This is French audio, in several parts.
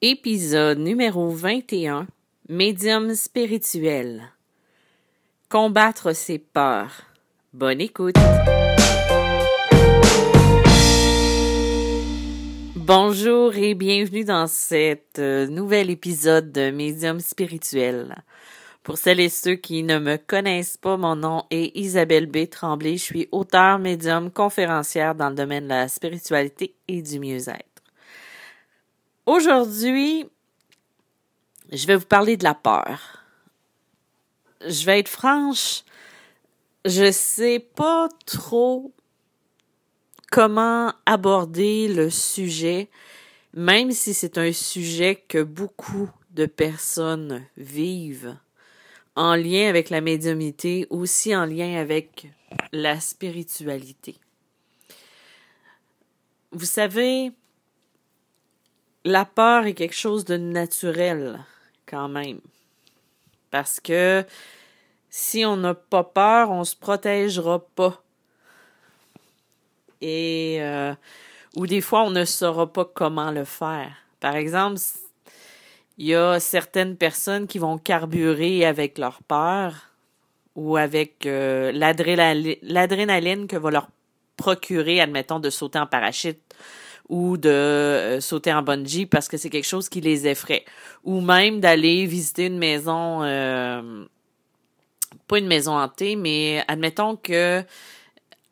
Épisode numéro 21 Médium spirituel. Combattre ses peurs. Bonne écoute. Bonjour et bienvenue dans cet euh, nouvel épisode de Médium spirituel. Pour celles et ceux qui ne me connaissent pas, mon nom est Isabelle B. Tremblay. Je suis auteur, médium, conférencière dans le domaine de la spiritualité et du mieux-être. Aujourd'hui, je vais vous parler de la peur. Je vais être franche, je sais pas trop comment aborder le sujet, même si c'est un sujet que beaucoup de personnes vivent en lien avec la médiumité, aussi en lien avec la spiritualité. Vous savez, la peur est quelque chose de naturel quand même. Parce que si on n'a pas peur, on se protégera pas. Et euh, ou des fois, on ne saura pas comment le faire. Par exemple, il y a certaines personnes qui vont carburer avec leur peur ou avec euh, l'adrénaline que va leur procurer, admettons, de sauter en parachute ou de euh, sauter en bungee parce que c'est quelque chose qui les effraie. Ou même d'aller visiter une maison, euh, pas une maison hantée, mais admettons que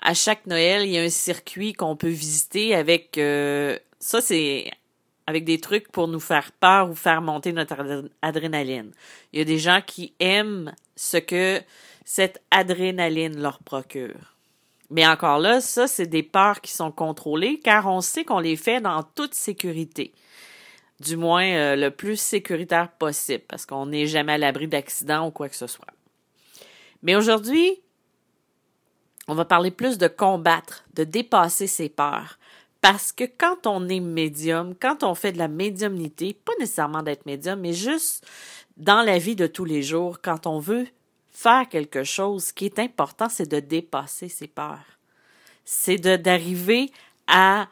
à chaque Noël, il y a un circuit qu'on peut visiter avec... Euh, ça, c'est avec des trucs pour nous faire peur ou faire monter notre adrénaline. Il y a des gens qui aiment ce que cette adrénaline leur procure. Mais encore là, ça, c'est des peurs qui sont contrôlées car on sait qu'on les fait dans toute sécurité. Du moins, euh, le plus sécuritaire possible parce qu'on n'est jamais à l'abri d'accidents ou quoi que ce soit. Mais aujourd'hui, on va parler plus de combattre, de dépasser ses peurs. Parce que quand on est médium, quand on fait de la médiumnité, pas nécessairement d'être médium, mais juste dans la vie de tous les jours, quand on veut faire quelque chose, qui est important, c'est de dépasser ses peurs. C'est d'arriver à,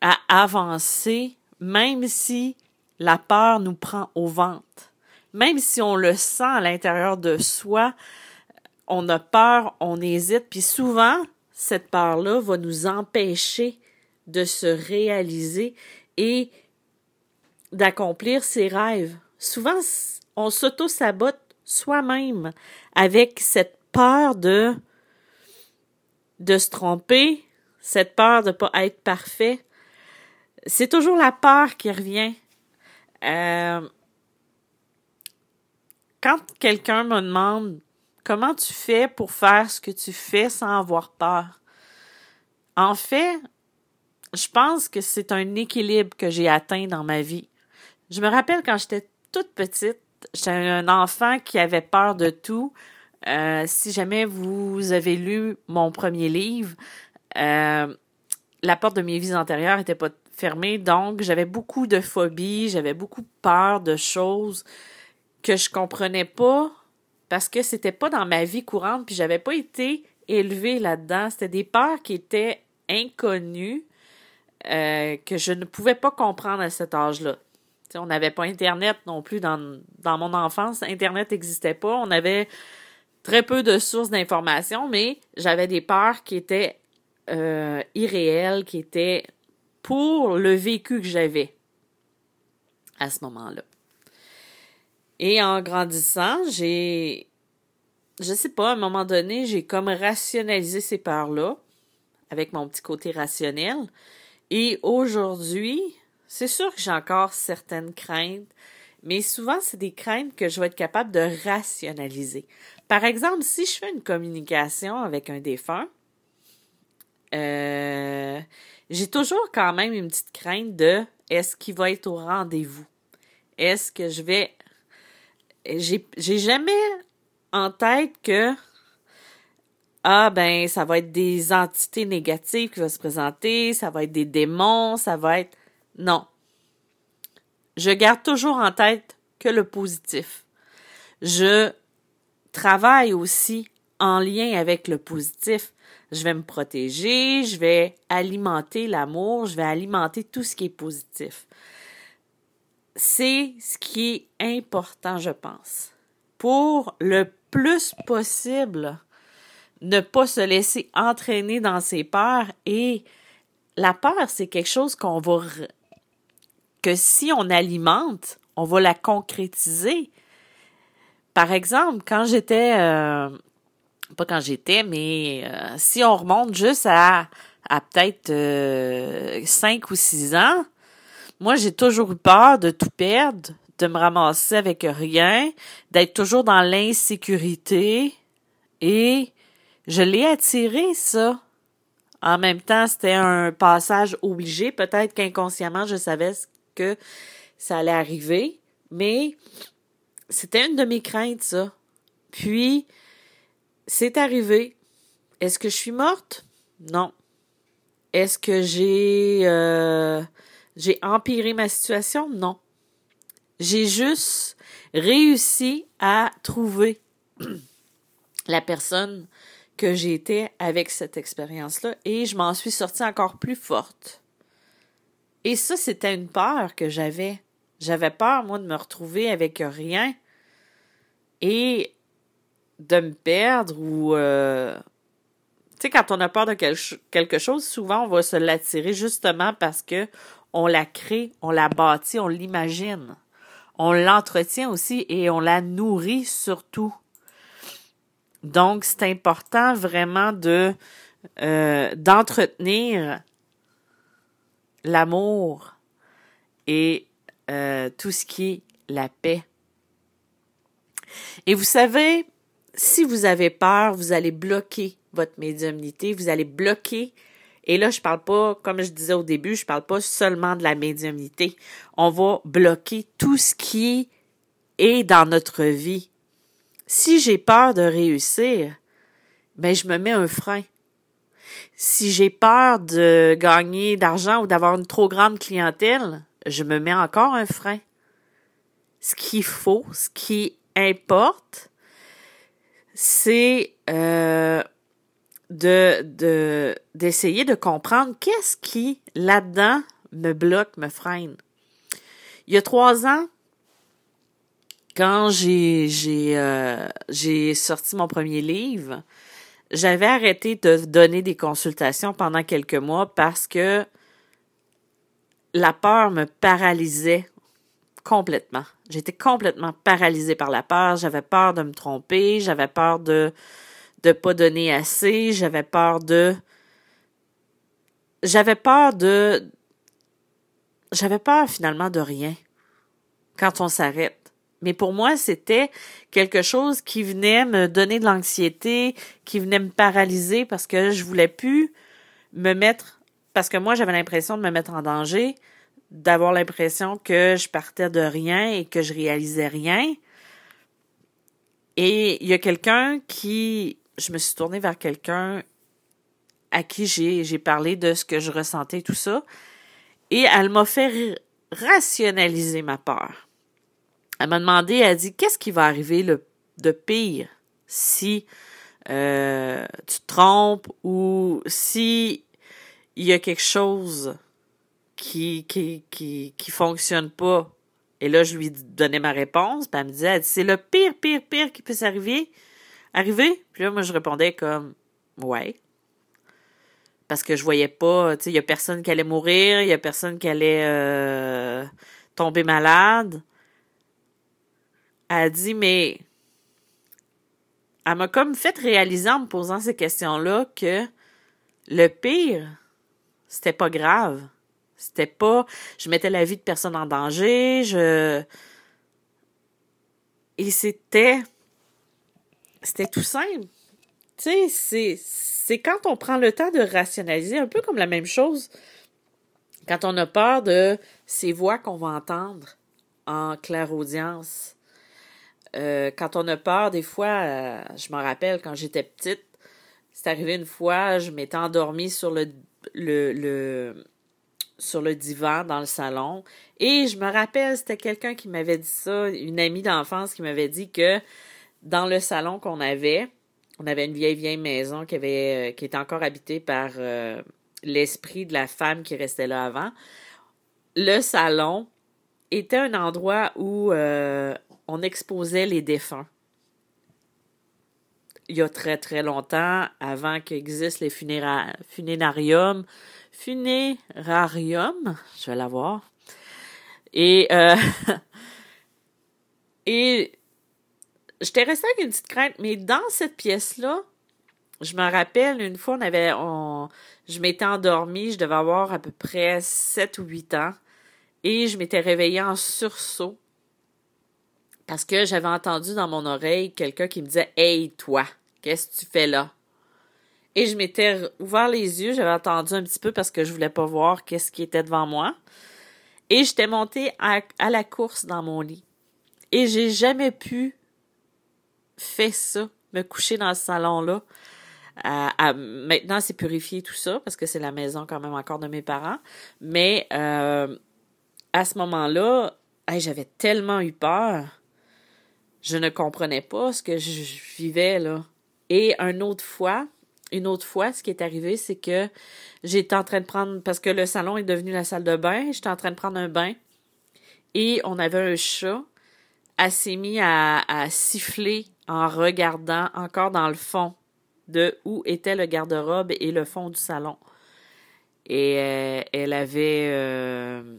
à avancer, même si la peur nous prend au ventre. Même si on le sent à l'intérieur de soi, on a peur, on hésite, puis souvent, cette peur-là va nous empêcher de se réaliser et d'accomplir ses rêves. Souvent, on s'auto-sabote soi-même avec cette peur de de se tromper, cette peur de pas être parfait. C'est toujours la peur qui revient. Euh, quand quelqu'un me demande comment tu fais pour faire ce que tu fais sans avoir peur, en fait, je pense que c'est un équilibre que j'ai atteint dans ma vie. Je me rappelle quand j'étais toute petite, J'étais un enfant qui avait peur de tout. Euh, si jamais vous avez lu mon premier livre, euh, la porte de mes vies antérieures n'était pas fermée, donc j'avais beaucoup de phobies, j'avais beaucoup peur de choses que je comprenais pas parce que c'était pas dans ma vie courante, puis j'avais pas été élevée là-dedans. C'était des peurs qui étaient inconnues, euh, que je ne pouvais pas comprendre à cet âge-là on n'avait pas Internet non plus dans, mon enfance. Internet n'existait pas. On avait très peu de sources d'informations, mais j'avais des peurs qui étaient euh, irréelles, qui étaient pour le vécu que j'avais à ce moment-là. Et en grandissant, j'ai, je sais pas, à un moment donné, j'ai comme rationalisé ces peurs-là avec mon petit côté rationnel. Et aujourd'hui, c'est sûr que j'ai encore certaines craintes, mais souvent, c'est des craintes que je vais être capable de rationaliser. Par exemple, si je fais une communication avec un défunt, euh, j'ai toujours quand même une petite crainte de est-ce qu'il va être au rendez-vous? Est-ce que je vais. J'ai, j'ai jamais en tête que ah ben ça va être des entités négatives qui vont se présenter, ça va être des démons, ça va être non. Je garde toujours en tête que le positif. Je travaille aussi en lien avec le positif. Je vais me protéger, je vais alimenter l'amour, je vais alimenter tout ce qui est positif. c'est ce qui est important, je pense. Pour le plus possible, ne pas se laisser entraîner dans ses peurs et la peur, c'est quelque chose qu'on va que si on alimente, on va la concrétiser. Par exemple, quand j'étais euh, pas quand j'étais, mais euh, si on remonte juste à, à peut-être euh, cinq ou six ans, moi j'ai toujours eu peur de tout perdre, de me ramasser avec rien, d'être toujours dans l'insécurité et je l'ai attiré ça. En même temps, c'était un passage obligé. Peut-être qu'inconsciemment, je savais que ça allait arriver, mais c'était une de mes craintes, ça. Puis, c'est arrivé. Est-ce que je suis morte? Non. Est-ce que j'ai euh, j'ai empiré ma situation? Non. J'ai juste réussi à trouver la personne que j'étais avec cette expérience-là et je m'en suis sortie encore plus forte. Et ça, c'était une peur que j'avais. J'avais peur, moi, de me retrouver avec rien et de me perdre ou... Euh... Tu sais, quand on a peur de quelque chose, souvent, on va se l'attirer justement parce que on la crée, on la bâtit, on l'imagine. On l'entretient aussi et on la nourrit surtout. Donc, c'est important vraiment de euh, d'entretenir l'amour et euh, tout ce qui est la paix. Et vous savez, si vous avez peur, vous allez bloquer votre médiumnité, vous allez bloquer. Et là, je parle pas, comme je disais au début, je parle pas seulement de la médiumnité. On va bloquer tout ce qui est dans notre vie si j'ai peur de réussir, ben je me mets un frein. Si j'ai peur de gagner d'argent ou d'avoir une trop grande clientèle, je me mets encore un frein. Ce qu'il faut, ce qui importe, c'est euh, de de d'essayer de comprendre qu'est-ce qui là-dedans me bloque, me freine. Il y a trois ans, quand j'ai j'ai euh, j'ai sorti mon premier livre, j'avais arrêté de donner des consultations pendant quelques mois parce que la peur me paralysait complètement. J'étais complètement paralysée par la peur, j'avais peur de me tromper, j'avais peur de de pas donner assez, j'avais peur de j'avais peur de j'avais peur finalement de rien quand on s'arrête. Mais pour moi, c'était quelque chose qui venait me donner de l'anxiété, qui venait me paralyser parce que je voulais plus me mettre, parce que moi, j'avais l'impression de me mettre en danger, d'avoir l'impression que je partais de rien et que je réalisais rien. Et il y a quelqu'un qui, je me suis tournée vers quelqu'un à qui j'ai, parlé de ce que je ressentais, tout ça. Et elle m'a fait rationaliser ma peur elle m'a demandé, elle a dit, qu'est-ce qui va arriver le, de pire si euh, tu te trompes ou si il y a quelque chose qui, qui, qui, qui fonctionne pas? Et là, je lui donnais ma réponse, puis elle me disait, c'est le pire, pire, pire qui peut s'arriver. Arriver? Puis là, moi, je répondais comme, ouais. Parce que je voyais pas, tu sais, il y a personne qui allait mourir, il y a personne qui allait euh, tomber malade. Elle a dit, mais elle m'a comme fait réaliser en me posant ces questions-là que le pire, c'était pas grave. C'était pas, je mettais la vie de personne en danger, je, et c'était, c'était tout simple. Tu sais, c'est, c'est quand on prend le temps de rationaliser, un peu comme la même chose, quand on a peur de ces voix qu'on va entendre en claire audience euh, quand on a peur, des fois, euh, je me rappelle quand j'étais petite, c'est arrivé une fois, je m'étais endormie sur le, divan dans le salon. Et je me rappelle, c'était quelqu'un qui m'avait dit ça, une amie d'enfance qui m'avait dit que dans le salon qu'on avait, on avait une vieille, vieille maison qui avait, euh, qui était encore habitée par l'esprit de la femme qui restait là avant. Le salon était un endroit où euh, on exposait les défunts. Il y a très très longtemps, avant qu'existent les funéra funérariums, funérarium, je vais l'avoir. Et euh, et j'étais restée avec une petite crainte, mais dans cette pièce-là, je me rappelle, une fois, on avait, on, je m'étais endormie, je devais avoir à peu près 7 ou 8 ans, et je m'étais réveillée en sursaut parce que j'avais entendu dans mon oreille quelqu'un qui me disait Hey, toi, qu'est-ce que tu fais là? Et je m'étais ouvert les yeux, j'avais entendu un petit peu parce que je voulais pas voir qu'est-ce qui était devant moi. Et j'étais montée à, à la course dans mon lit. Et j'ai jamais pu faire ça, me coucher dans ce salon-là maintenant, c'est purifié tout ça parce que c'est la maison quand même encore de mes parents. Mais euh, à ce moment-là, j'avais tellement eu peur. Je ne comprenais pas ce que je vivais là. Et une autre fois, une autre fois, ce qui est arrivé, c'est que j'étais en train de prendre parce que le salon est devenu la salle de bain. J'étais en train de prendre un bain et on avait un chat. Elle s'est mis à siffler en regardant encore dans le fond de où était le garde-robe et le fond du salon. Et euh, elle avait... Euh,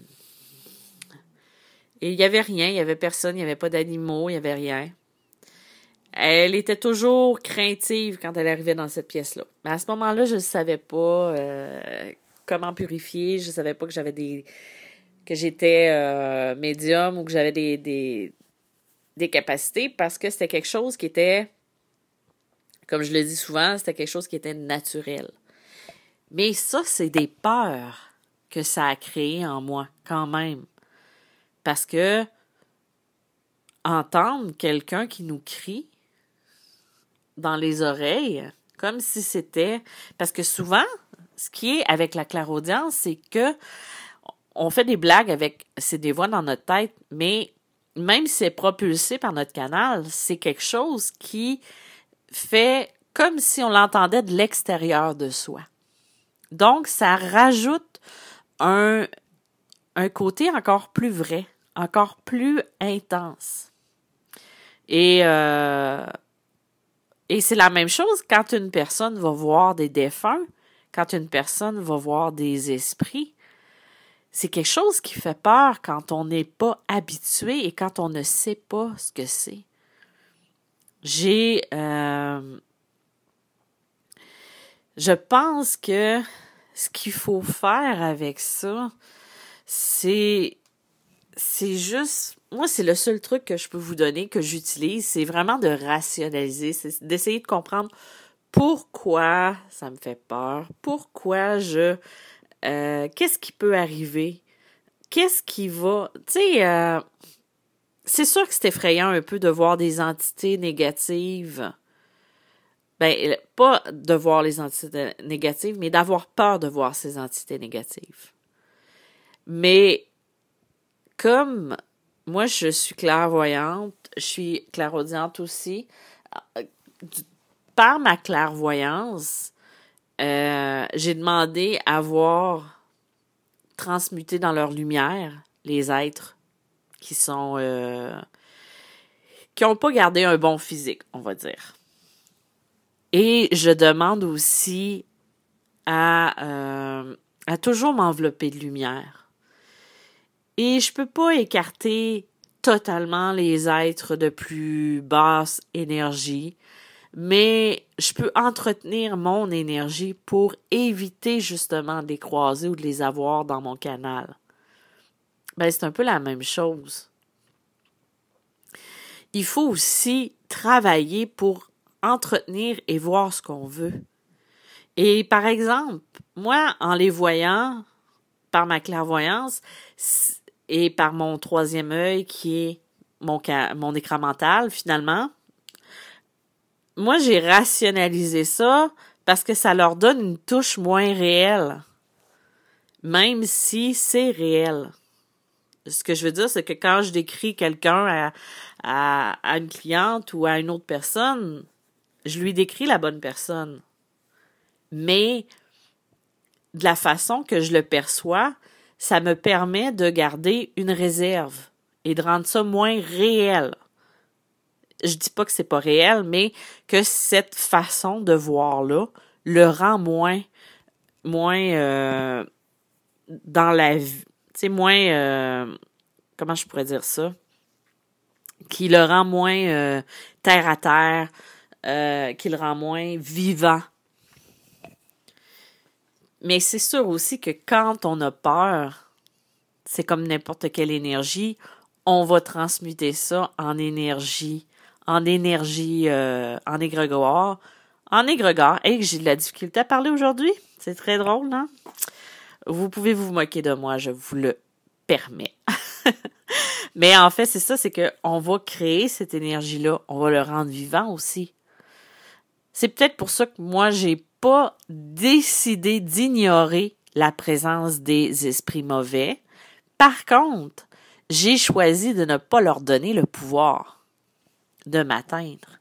et il n'y avait rien, il n'y avait personne, il n'y avait pas d'animaux, il n'y avait rien. Elle était toujours craintive quand elle arrivait dans cette pièce-là. Mais à ce moment-là, je ne savais pas euh, comment purifier, je ne savais pas que j'avais des que j'étais médium ou que j'avais des, des, des capacités parce que c'était quelque chose qui était comme je le dis souvent, c'était quelque chose qui était naturel. Mais ça, c'est des peurs que ça a créé en moi, quand même. Parce que entendre quelqu'un qui nous crie dans les oreilles, comme si c'était. Parce que souvent, ce qui est avec la clairaudience, c'est que on fait des blagues avec. C'est des voix dans notre tête, mais même si c'est propulsé par notre canal, c'est quelque chose qui fait comme si on l'entendait de l'extérieur de soi. Donc, ça rajoute un, un côté encore plus vrai, encore plus intense. Et, euh, et c'est la même chose quand une personne va voir des défunts, quand une personne va voir des esprits. C'est quelque chose qui fait peur quand on n'est pas habitué et quand on ne sait pas ce que c'est. J'ai euh, je pense que ce qu'il faut faire avec ça, c'est c'est juste moi c'est le seul truc que je peux vous donner que j'utilise, c'est vraiment de rationaliser, c'est d'essayer de comprendre pourquoi ça me fait peur, pourquoi je euh, qu'est-ce qui peut arriver, qu'est-ce qui va, tu sais euh, c'est sûr que c'est effrayant un peu de voir des entités négatives. Ben, pas de voir les entités négatives, mais d'avoir peur de voir ces entités négatives. Mais comme moi, je suis clairvoyante, je suis clairaudiente aussi, par ma clairvoyance, euh, j'ai demandé à voir transmuter dans leur lumière les êtres qui sont euh, qui n'ont pas gardé un bon physique, on va dire. Et je demande aussi à, euh, à toujours m'envelopper de lumière. Et je peux pas écarter totalement les êtres de plus basse énergie, mais je peux entretenir mon énergie pour éviter justement de les croiser ou de les avoir dans mon canal ben, c'est un peu la même chose. Il faut aussi travailler pour entretenir et voir ce qu'on veut. Et par exemple, moi, en les voyant par ma clairvoyance et par mon troisième œil qui est mon, mon écran mental, finalement, moi, j'ai rationalisé ça parce que ça leur donne une touche moins réelle, même si c'est réel ce que je veux dire, c'est que quand je décris quelqu'un à, à, une cliente ou à une autre personne, je lui décris la bonne personne. Mais de la façon que je le perçois, ça me permet de garder une réserve et de rendre ça moins réel. Je dis pas que c'est pas réel, mais que cette façon de voir là le rend moins moins euh, dans la vie, tu sais moins euh, comment je pourrais dire ça, qui le rend moins euh, terre à terre, euh, qui le rend moins vivant. Mais c'est sûr aussi que quand on a peur, c'est comme n'importe quelle énergie, on va transmuter ça en énergie, en énergie, euh, en égrégore, en égrégore. Et j'ai de la difficulté à parler aujourd'hui. C'est très drôle, non? Vous pouvez vous moquer de moi, je vous le permets. Mais en fait, c'est ça, c'est qu'on va créer cette énergie-là, on va le rendre vivant aussi. C'est peut-être pour ça que moi, j'ai pas décidé d'ignorer la présence des esprits mauvais. Par contre, j'ai choisi de ne pas leur donner le pouvoir de m'atteindre.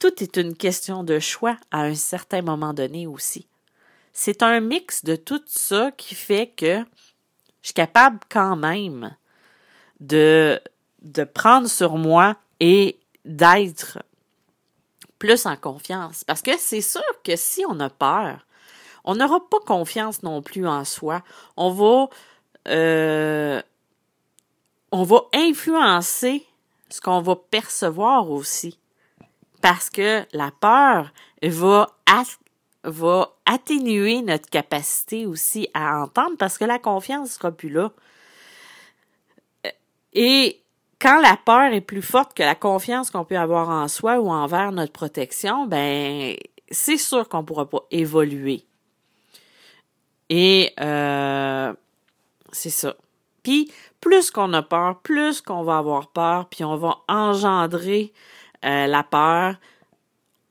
Tout est une question de choix à un certain moment donné aussi. C'est un mix de tout ça qui fait que je suis capable quand même de, de prendre sur moi et d'être plus en confiance. Parce que c'est sûr que si on a peur, on n'aura pas confiance non plus en soi. On va, euh, on va influencer ce qu'on va percevoir aussi. Parce que la peur va, va atténuer notre capacité aussi à entendre parce que la confiance sera plus là. Et quand la peur est plus forte que la confiance qu'on peut avoir en soi ou envers notre protection, ben c'est sûr qu'on ne pourra pas évoluer. Et euh, c'est ça. Puis plus qu'on a peur, plus qu'on va avoir peur, puis on va engendrer euh, la peur.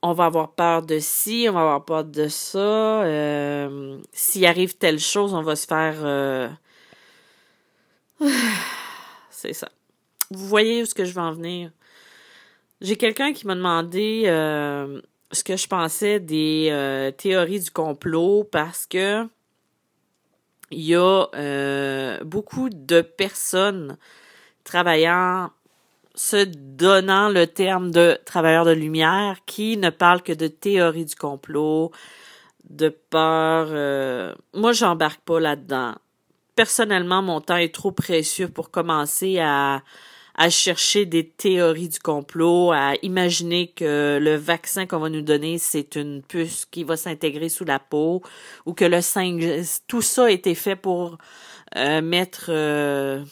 On va avoir peur de ci, on va avoir peur de ça. Euh, S'il arrive telle chose, on va se faire. Euh, c'est ça. Vous voyez où ce que je veux en venir. J'ai quelqu'un qui m'a demandé euh, ce que je pensais des euh, théories du complot parce que il y a euh, beaucoup de personnes travaillant, se donnant le terme de travailleurs de lumière qui ne parlent que de théories du complot, de peur. Moi, j'embarque pas là-dedans. Personnellement, mon temps est trop précieux pour commencer à à chercher des théories du complot, à imaginer que le vaccin qu'on va nous donner, c'est une puce qui va s'intégrer sous la peau, ou que le 5G, tout ça a été fait pour euh, mettre, euh,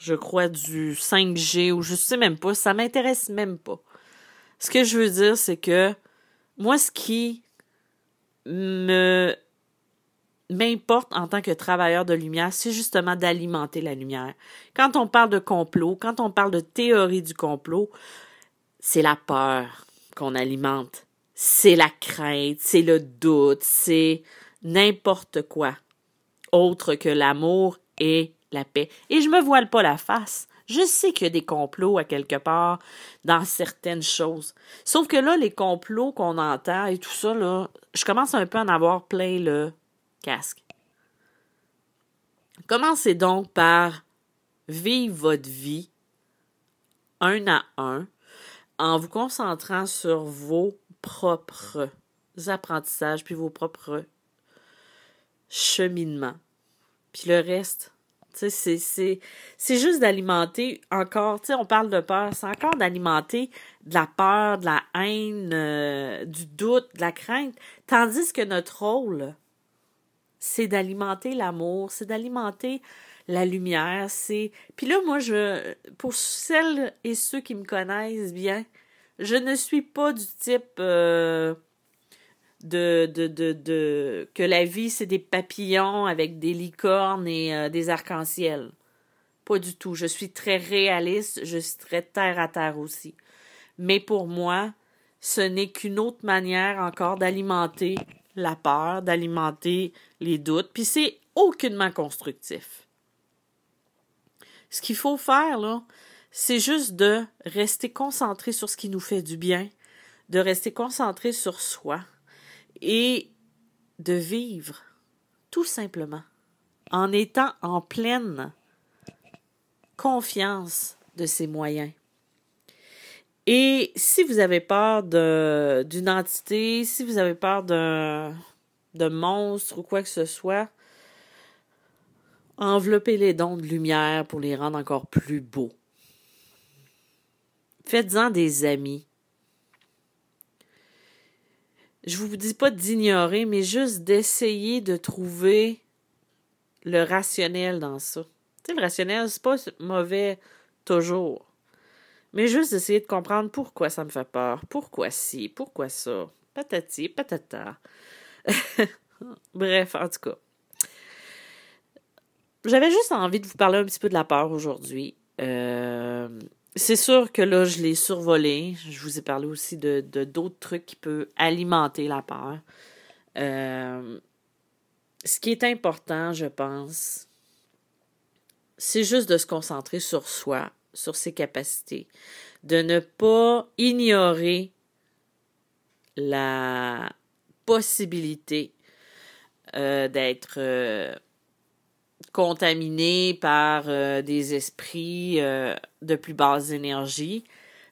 je crois, du 5G, ou je sais même pas, ça m'intéresse même pas. Ce que je veux dire, c'est que moi, ce qui me m'importe en tant que travailleur de lumière, c'est justement d'alimenter la lumière. Quand on parle de complot, quand on parle de théorie du complot, c'est la peur qu'on alimente. C'est la crainte, c'est le doute, c'est n'importe quoi autre que l'amour et la paix. Et je me voile pas la face. Je sais qu'il y a des complots à quelque part dans certaines choses. Sauf que là, les complots qu'on entend et tout ça, là, je commence un peu à en avoir plein le casque. Commencez donc par vivre votre vie un à un en vous concentrant sur vos propres apprentissages puis vos propres cheminements. Puis le reste, c'est, juste d'alimenter encore, on parle de peur, c'est encore d'alimenter de la peur, de la haine, euh, du doute, de la crainte, tandis que notre rôle, c'est d'alimenter l'amour, c'est d'alimenter la lumière, c'est puis là moi je pour celles et ceux qui me connaissent bien, je ne suis pas du type euh, de, de, de, de que la vie c'est des papillons avec des licornes et euh, des arcs-en-ciel. Pas du tout. Je suis très réaliste, je suis très terre à terre aussi. Mais pour moi, ce n'est qu'une autre manière encore d'alimenter la peur, d'alimenter les doutes, puis c'est aucunement constructif. Ce qu'il faut faire, là, c'est juste de rester concentré sur ce qui nous fait du bien, de rester concentré sur soi et de vivre, tout simplement. en étant en pleine confiance de ses moyens. Et si vous avez peur d'une entité, si vous avez peur d'un monstre ou quoi que ce soit, enveloppez les dons de lumière pour les rendre encore plus beaux. Faites-en des amis. Je vous dis pas d'ignorer, mais juste d'essayer de trouver le rationnel dans ça. Tu sais, le rationnel, c'est pas mauvais toujours. Mais juste d'essayer de comprendre pourquoi ça me fait peur, pourquoi ci, pourquoi ça, patati, patata. Bref, en tout cas. J'avais juste envie de vous parler un petit peu de la peur aujourd'hui. Euh, c'est sûr que là, je l'ai survolé. Je vous ai parlé aussi de d'autres trucs qui peuvent alimenter la peur. Euh, ce qui est important, je pense, c'est juste de se concentrer sur soi, sur ses capacités, de ne pas ignorer la possibilité euh, d'être euh, contaminé par euh, des esprits de plus basse énergie,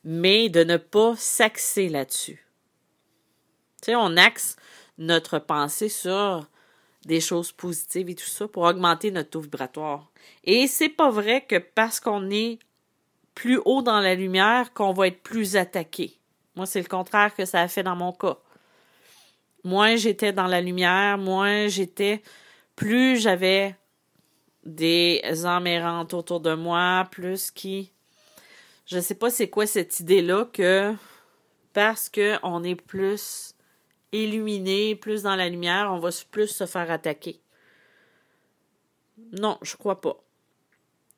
mais de ne pas s'axer là-dessus. Tu sais, on axe notre pensée sur des choses positives et tout ça pour augmenter notre taux vibratoire. Et c'est pas vrai que parce qu'on est plus haut dans la lumière qu'on va être plus attaqué. Moi, c'est le contraire que ça a fait dans mon cas moins j'étais dans la lumière, moins j'étais, plus j'avais des âmes errantes autour de moi, plus qui, je sais pas c'est quoi cette idée-là que parce que on est plus illuminé, plus dans la lumière, on va plus se faire attaquer. Non, je crois pas.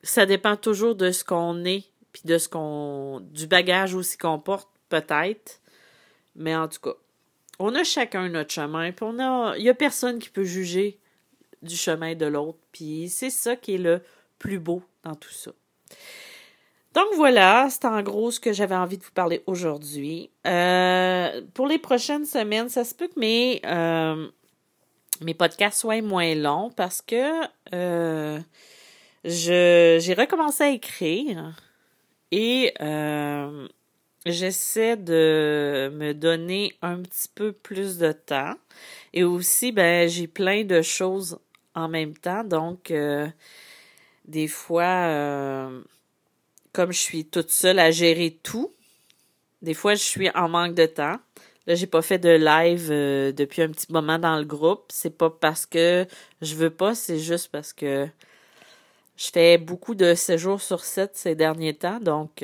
Ça dépend toujours de ce qu'on est, puis de ce qu'on, du bagage aussi qu'on porte, peut-être. Mais en tout cas, on a chacun notre chemin, puis on a, il y a personne qui peut juger du chemin de l'autre, puis c'est ça qui est le plus beau dans tout ça. Donc voilà, c'est en gros ce que j'avais envie de vous parler aujourd'hui. Euh, pour les prochaines semaines, ça se peut que mes, euh, mes podcasts soient moins longs parce que euh, j'ai recommencé à écrire et j'essaie de me donner un petit peu plus de temps. Et aussi, ben, j'ai plein de choses en même temps. Donc, euh, des fois, euh, comme je suis toute seule à gérer tout, des fois, je suis en manque de temps. Là, j'ai pas fait de live euh, depuis un petit moment dans le groupe. C'est pas parce que je veux pas, c'est juste parce que je fais beaucoup de séjours sur 7 ces derniers temps. Donc,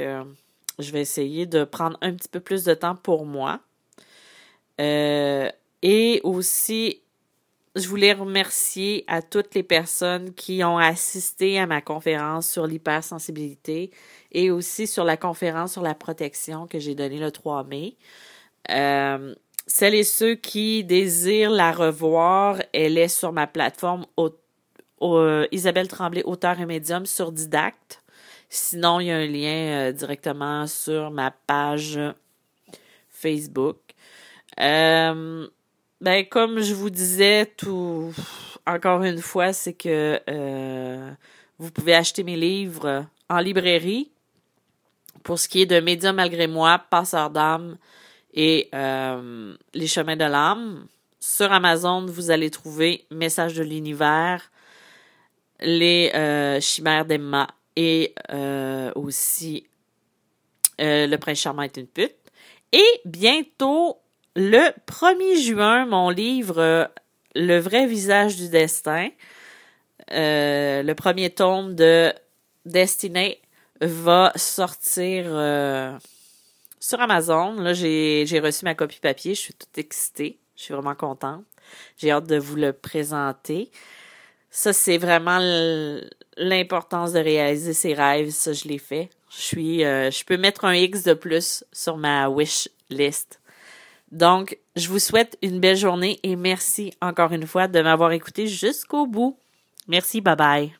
je vais essayer de prendre un petit peu plus de temps pour moi. Euh, et aussi, je voulais remercier à toutes les personnes qui ont assisté à ma conférence sur l'hypersensibilité et aussi sur la conférence sur la protection que j'ai donnée le 3 mai. Euh, celles et ceux qui désirent la revoir, elle est sur ma plateforme euh, Isabelle Tremblay, auteur et médium sur Didacte. Sinon, il y a un lien euh, directement sur ma page Facebook. Euh, ben, comme je vous disais tout encore une fois, c'est que vous pouvez acheter mes livres en librairie. Pour ce qui est de Média malgré moi, Passeur d'âme et Les chemins de l'âme. Sur Amazon, vous allez trouver Message de l'univers, Les chimères d'Emma et euh, aussi euh, Le Prince Charmant est une pute. Et bientôt, le 1er juin, mon livre euh, Le vrai visage du destin, le premier tome de Destiny va sortir sur Amazon. Là, j'ai reçu ma copie papier. Je suis toute excitée. Je suis vraiment contente. J'ai hâte de vous le présenter. Ça, c'est vraiment l'importance de réaliser ses rêves. Ça, je l'ai fait. Je suis, euh, je peux mettre un X de plus sur ma wish list. Donc, je vous souhaite une belle journée et merci encore une fois de m'avoir écouté jusqu'au bout. Merci, bye bye.